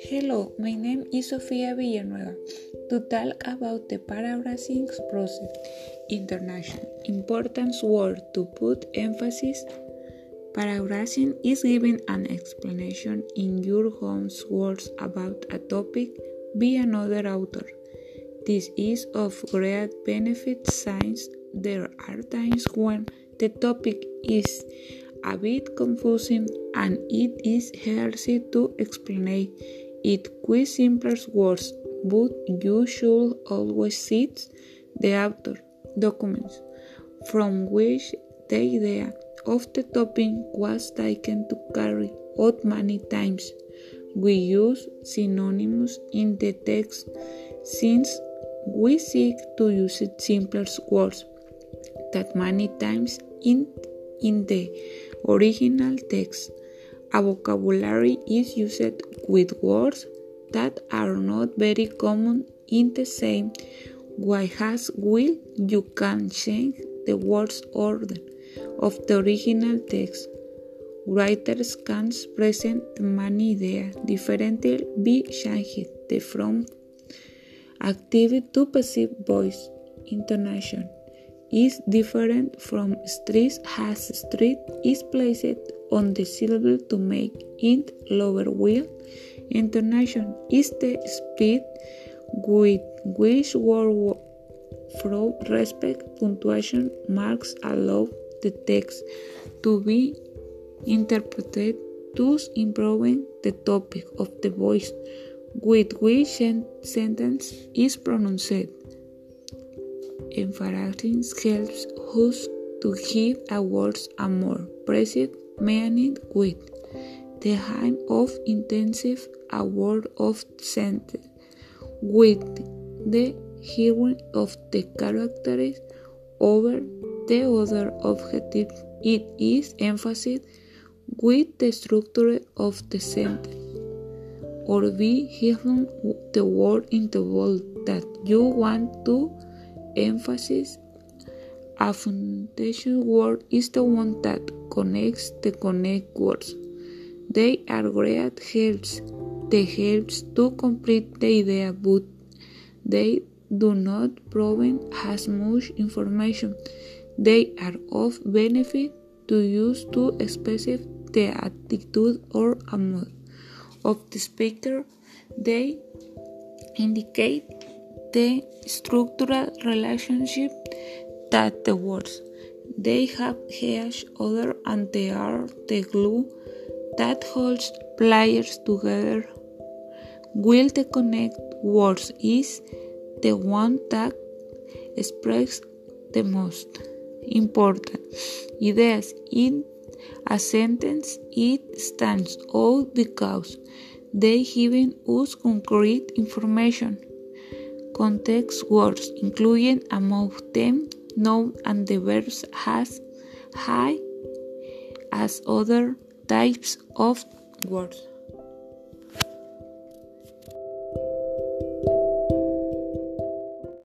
Hello, my name is Sofia Villanueva to talk about the paraphrasing process. International importance word to put emphasis. Paraphrasing is giving an explanation in your own words about a topic by another author. This is of great benefit since there are times when the topic is a bit confusing and it is hard to explain it with simpler words, but you should always cite the author documents from which the idea of the topic was taken to carry out many times. We use synonyms in the text since we seek to use simpler words that many times in, in the original text. A vocabulary is used with words that are not very common in the same way as will you can change the words order of the original text. Writers can present many ideas differently changing the from active to passive voice intonation is different from stress as stress is placed on the syllable to make it lower will. Intonation is the speed with which word from respect punctuation marks allow the text to be interpreted, thus improving the topic of the voice with which sentence is pronounced. Emphasizing helps us to give a words a more precise meaning with the aim of intensive a word of sentence with the hearing of the characters over the other objective. It is emphasized with the structure of the sentence or be given the word in the bold that you want to emphasis. A function word is the one that connects the content words. They are great helps. They helps to complete the idea, but they do not provide as much information. They are of benefit to use to express the attitude or mood of the speaker. They indicate the structural relationship that the words they have each other and they are the glue that holds players together. Will the content words is the one that expresses the most important ideas in a sentence. It stands out because they give us concrete information context words, including among them noun and the verbs has high as other types of words.